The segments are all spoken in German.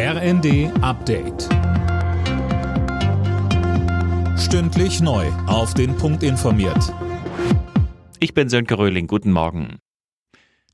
RND Update. Stündlich neu. Auf den Punkt informiert. Ich bin Sönke Röhling. Guten Morgen.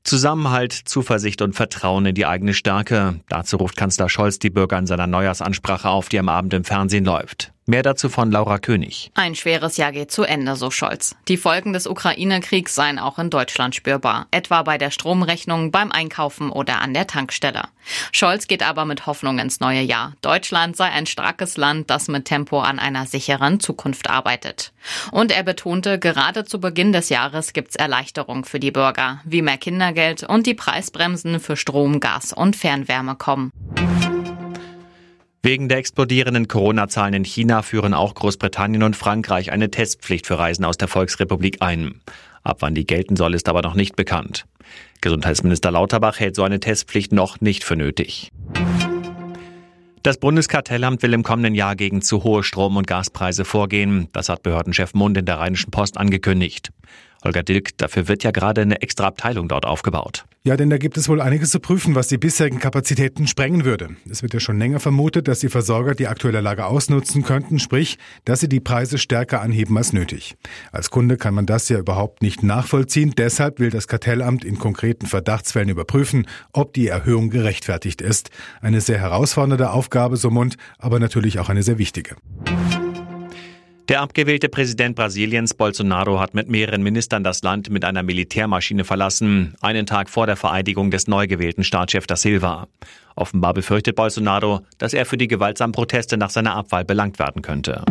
Zusammenhalt, Zuversicht und Vertrauen in die eigene Stärke. Dazu ruft Kanzler Scholz die Bürger in seiner Neujahrsansprache auf, die am Abend im Fernsehen läuft. Mehr dazu von Laura König. Ein schweres Jahr geht zu Ende, so Scholz. Die Folgen des Ukraine-Kriegs seien auch in Deutschland spürbar, etwa bei der Stromrechnung, beim Einkaufen oder an der Tankstelle. Scholz geht aber mit Hoffnung ins neue Jahr. Deutschland sei ein starkes Land, das mit Tempo an einer sicheren Zukunft arbeitet. Und er betonte, gerade zu Beginn des Jahres gibt's Erleichterung für die Bürger, wie mehr Kindergeld und die Preisbremsen für Strom, Gas und Fernwärme kommen. Wegen der explodierenden Corona-Zahlen in China führen auch Großbritannien und Frankreich eine Testpflicht für Reisen aus der Volksrepublik ein. Ab wann die gelten soll, ist aber noch nicht bekannt. Gesundheitsminister Lauterbach hält so eine Testpflicht noch nicht für nötig. Das Bundeskartellamt will im kommenden Jahr gegen zu hohe Strom- und Gaspreise vorgehen. Das hat Behördenchef Mund in der Rheinischen Post angekündigt. Holger Dilk, dafür wird ja gerade eine extra Abteilung dort aufgebaut. Ja, denn da gibt es wohl einiges zu prüfen, was die bisherigen Kapazitäten sprengen würde. Es wird ja schon länger vermutet, dass die Versorger die aktuelle Lage ausnutzen könnten, sprich, dass sie die Preise stärker anheben als nötig. Als Kunde kann man das ja überhaupt nicht nachvollziehen. Deshalb will das Kartellamt in konkreten Verdachtsfällen überprüfen, ob die Erhöhung gerechtfertigt ist. Eine sehr herausfordernde Aufgabe, so Mund, aber natürlich auch eine sehr wichtige. Der abgewählte Präsident Brasiliens Bolsonaro hat mit mehreren Ministern das Land mit einer Militärmaschine verlassen, einen Tag vor der Vereidigung des neu gewählten Staatschefs da Silva. Offenbar befürchtet Bolsonaro, dass er für die gewaltsamen Proteste nach seiner Abwahl belangt werden könnte.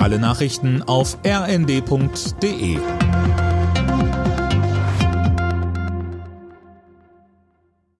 Alle Nachrichten auf rnd.de